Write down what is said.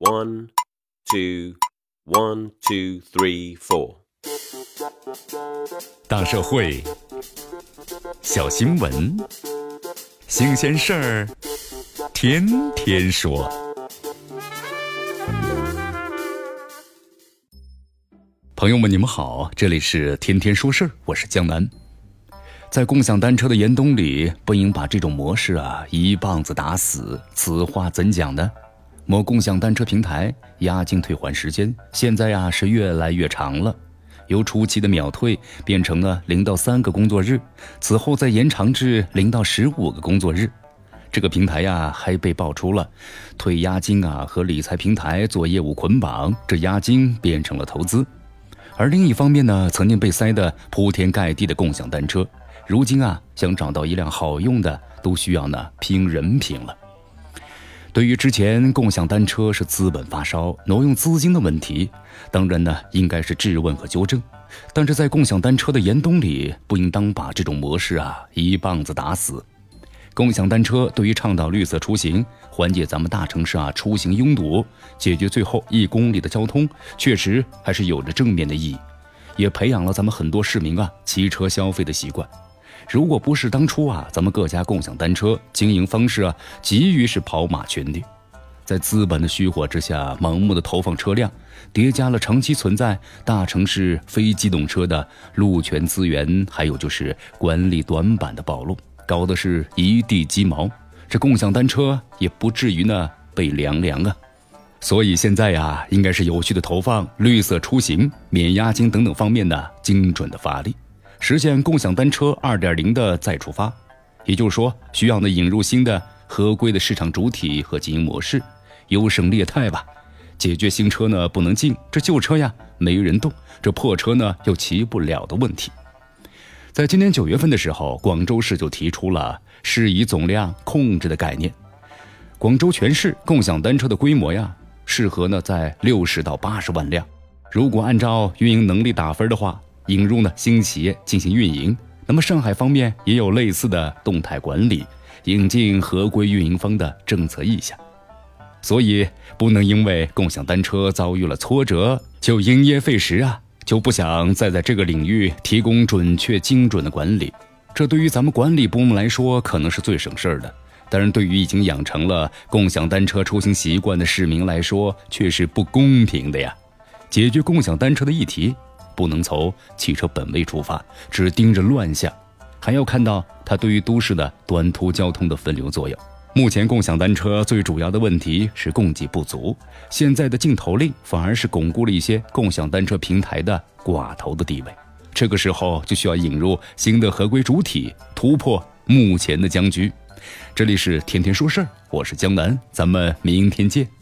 One, two, one, two, three, four. 大社会，小新闻，新鲜事儿，天天说。朋友们，你们好，这里是天天说事儿，我是江南。在共享单车的严冬里，不应把这种模式啊一棒子打死。此话怎讲呢？某共享单车平台押金退还时间现在呀是越来越长了，由初期的秒退变成了零到三个工作日，此后再延长至零到十五个工作日。这个平台呀还被爆出了退押金啊和理财平台做业务捆绑，这押金变成了投资。而另一方面呢，曾经被塞得铺天盖地的共享单车，如今啊想找到一辆好用的都需要呢拼人品了。对于之前共享单车是资本发烧、挪用资金的问题，当然呢应该是质问和纠正。但是在共享单车的严冬里，不应当把这种模式啊一棒子打死。共享单车对于倡导绿色出行、缓解咱们大城市啊出行拥堵、解决最后一公里的交通，确实还是有着正面的意义，也培养了咱们很多市民啊骑车消费的习惯。如果不是当初啊，咱们各家共享单车经营方式啊，急于是跑马圈地，在资本的虚火之下盲目的投放车辆，叠加了长期存在大城市非机动车的路权资源，还有就是管理短板的暴露，搞的是一地鸡毛，这共享单车也不至于呢被凉凉啊。所以现在呀，应该是有序的投放绿色出行、免押金等等方面的精准的发力。实现共享单车二点零的再出发，也就是说，需要呢引入新的合规的市场主体和经营模式，优胜劣汰吧，解决新车呢不能进，这旧车呀没人动，这破车呢又骑不了的问题。在今年九月份的时候，广州市就提出了适宜总量控制的概念，广州全市共享单车的规模呀，适合呢在六十到八十万辆，如果按照运营能力打分的话。引入呢新企业进行运营，那么上海方面也有类似的动态管理，引进合规运营方的政策意向，所以不能因为共享单车遭遇了挫折就因噎废食啊，就不想再在这个领域提供准确精准的管理，这对于咱们管理部门来说可能是最省事儿的，但是对于已经养成了共享单车出行习惯的市民来说却是不公平的呀。解决共享单车的议题。不能从汽车本位出发，只盯着乱象，还要看到它对于都市的短途交通的分流作用。目前共享单车最主要的问题是供给不足，现在的禁投令反而是巩固了一些共享单车平台的寡头的地位。这个时候就需要引入新的合规主体，突破目前的僵局。这里是天天说事儿，我是江南，咱们明天见。